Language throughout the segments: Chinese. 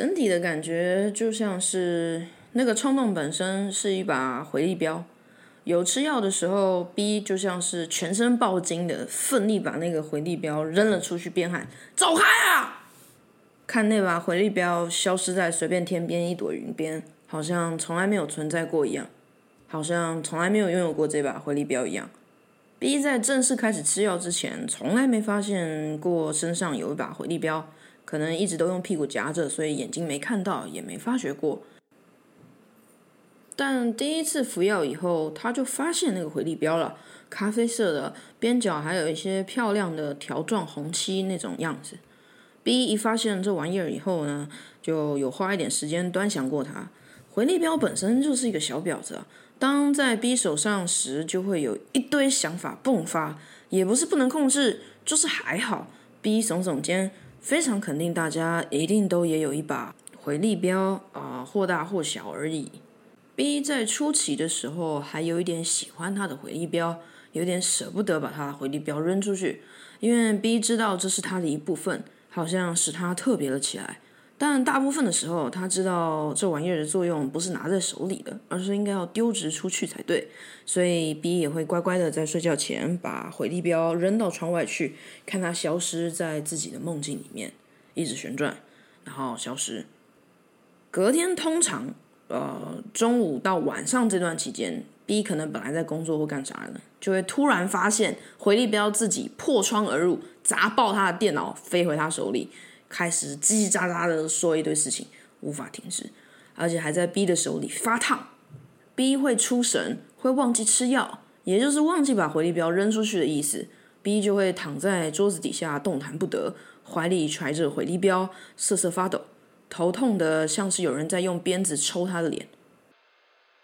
整体的感觉就像是那个冲动本身是一把回力镖，有吃药的时候，B 就像是全身爆筋的，奋力把那个回力镖扔了出去，边喊“走开啊！”看那把回力镖消失在随便天边一朵云边，好像从来没有存在过一样，好像从来没有拥有过这把回力镖一样。B 在正式开始吃药之前，从来没发现过身上有一把回力镖。可能一直都用屁股夹着，所以眼睛没看到，也没发觉过。但第一次服药以后，他就发现那个回力标了，咖啡色的，边角还有一些漂亮的条状红漆那种样子。B 一发现这玩意儿以后呢，就有花一点时间端详过它。回力标本身就是一个小婊子，当在 B 手上时，就会有一堆想法迸发，也不是不能控制，就是还好。B 耸耸肩。非常肯定，大家一定都也有一把回力镖啊，或大或小而已。B 在初期的时候还有一点喜欢他的回力镖，有点舍不得把他的回力镖扔出去，因为 B 知道这是他的一部分，好像使他特别了起来。但大部分的时候，他知道这玩意儿的作用不是拿在手里的，而是应该要丢掷出去才对。所以 B 也会乖乖的在睡觉前把回力镖扔到窗外去，看它消失在自己的梦境里面，一直旋转，然后消失。隔天通常，呃，中午到晚上这段期间，B 可能本来在工作或干啥呢，就会突然发现回力镖自己破窗而入，砸爆他的电脑，飞回他手里。开始叽叽喳喳的说一堆事情，无法停止，而且还在 B 的手里发烫。B 会出神，会忘记吃药，也就是忘记把回力镖扔出去的意思。B 就会躺在桌子底下动弹不得，怀里揣着回力镖，瑟瑟发抖，头痛的像是有人在用鞭子抽他的脸。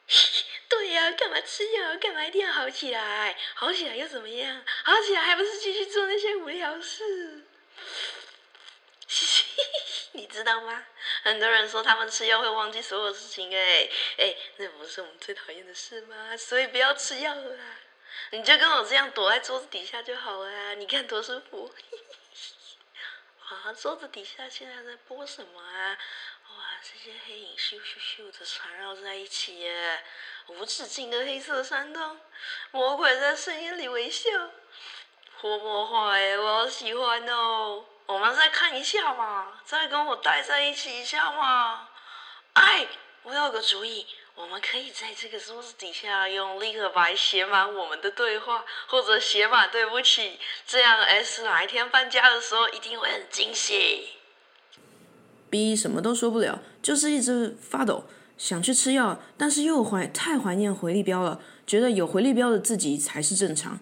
对呀，干嘛吃药？干嘛一定要好起来？好起来又怎么样？好起来还不是继续做那些无聊事？你知道吗？很多人说他们吃药会忘记所有事情，哎哎，那不是我们最讨厌的事吗？所以不要吃药啦，你就跟我这样躲在桌子底下就好了。你看多舒服！啊，桌子底下现在在播什么啊？哇，这些黑影咻咻咻的缠绕在一起耶，无止境的黑色山洞，魔鬼在深渊里微笑，活魔化耶，我好喜欢哦。我们再看一下嘛，再跟我待在一起一下嘛。哎，我有个主意，我们可以在这个桌子底下用立可白写满我们的对话，或者写满对不起，这样 S 哪一天搬家的时候一定会很惊喜。B 什么都说不了，就是一直发抖，想去吃药，但是又怀太怀念回力镖了，觉得有回力镖的自己才是正常。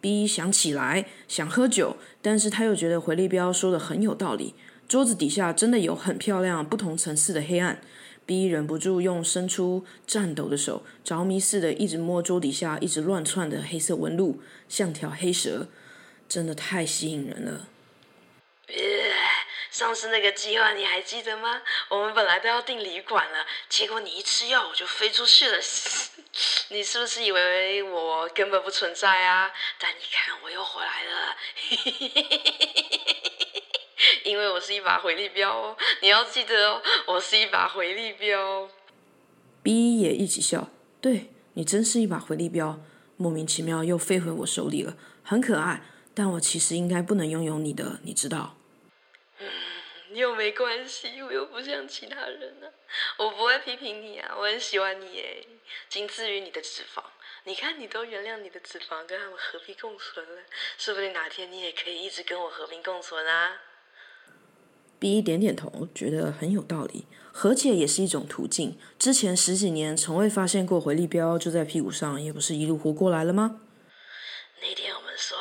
B 想起来，想喝酒，但是他又觉得回力镖说的很有道理。桌子底下真的有很漂亮、不同层次的黑暗。B 忍不住用伸出颤抖的手，着迷似的一直摸桌底下一直乱窜的黑色纹路，像条黑蛇，真的太吸引人了。上次那个计划你还记得吗？我们本来都要订旅馆了，结果你一吃药我就飞出去了。你是不是以为我根本不存在啊？但你看我又回来了，因为我是一把回力镖哦。你要记得哦，我是一把回力镖。B 也一起笑，对你真是一把回力镖，莫名其妙又飞回我手里了，很可爱。但我其实应该不能拥有你的，你知道。又没关系，我又不像其他人呢。我不会批评你啊，我很喜欢你诶，仅次于你的脂肪。你看，你都原谅你的脂肪，跟他们和平共存了，说不定哪天你也可以一直跟我和平共存啊。B 点点头，觉得很有道理。和解也是一种途径。之前十几年从未发现过回力标就在屁股上，也不是一路活过来了吗？那天我们说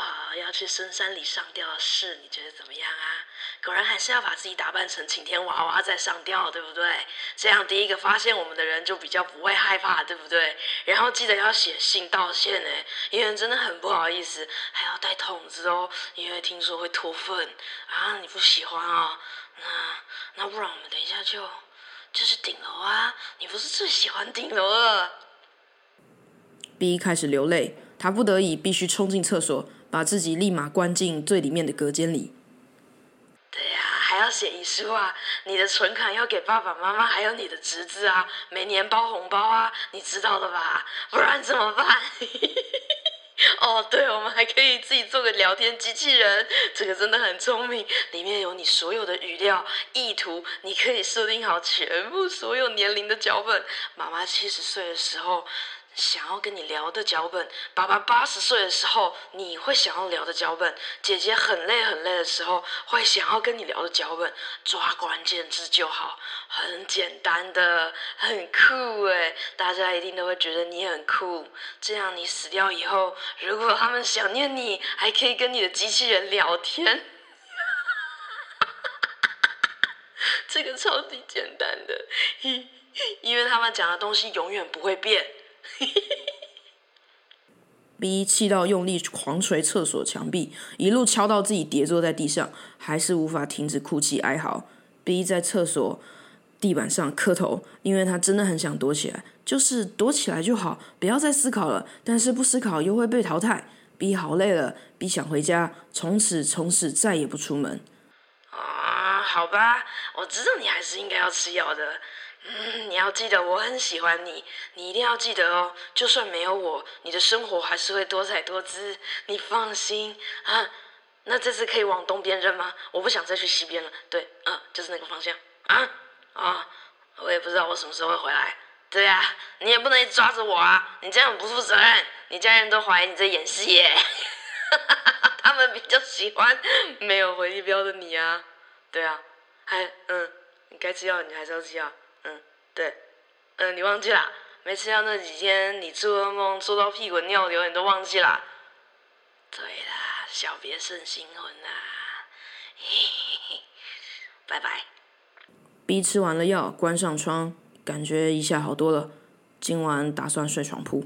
去深山里上吊的事，你觉得怎么样啊？果然还是要把自己打扮成晴天娃娃再上吊，对不对？这样第一个发现我们的人就比较不会害怕，对不对？然后记得要写信道歉呢，因为真的很不好意思，还要带桶子哦，因为听说会脱粪啊，你不喜欢啊？那那不然我们等一下就就是顶楼啊，你不是最喜欢顶楼了？B 开始流泪，他不得已必须冲进厕所，把自己立马关进最里面的隔间里。对呀还要写遗书啊，你的存款要给爸爸妈妈，还有你的侄子啊，每年包红包啊，你知道的吧？不然怎么办？哦，对，我们还可以自己做个聊天机器人，这个真的很聪明，里面有你所有的语料、意图，你可以设定好全部所有年龄的脚本。妈妈七十岁的时候。想要跟你聊的脚本，爸爸八十岁的时候你会想要聊的脚本，姐姐很累很累的时候会想要跟你聊的脚本，抓关键字就好，很简单的，很酷诶，大家一定都会觉得你很酷。这样你死掉以后，如果他们想念你，还可以跟你的机器人聊天，这个超级简单的，因为他们讲的东西永远不会变。B 气到用力狂捶厕所墙壁，一路敲到自己跌坐在地上，还是无法停止哭泣哀嚎。B 在厕所地板上磕头，因为他真的很想躲起来，就是躲起来就好，不要再思考了。但是不思考又会被淘汰。B 好累了，B 想回家，从此从此再也不出门。好吧，我知道你还是应该要吃药的。嗯，你要记得我很喜欢你，你一定要记得哦。就算没有我，你的生活还是会多彩多姿。你放心啊。那这次可以往东边扔吗？我不想再去西边了。对，嗯，就是那个方向。啊啊，我也不知道我什么时候会回来。对呀，你也不能抓着我啊，你这样不负责任。你家人都怀疑你在演戏耶。他们比较喜欢没有回力标的你啊。对啊，还嗯，你该吃药你还是要吃药。嗯对，嗯，你忘记了？没吃药那几天，你做噩梦做到屁滚尿流，你都忘记了？对啦，小别胜新婚啦，嘿嘿嘿，拜拜。B 吃完了药，关上窗，感觉一下好多了。今晚打算睡床铺。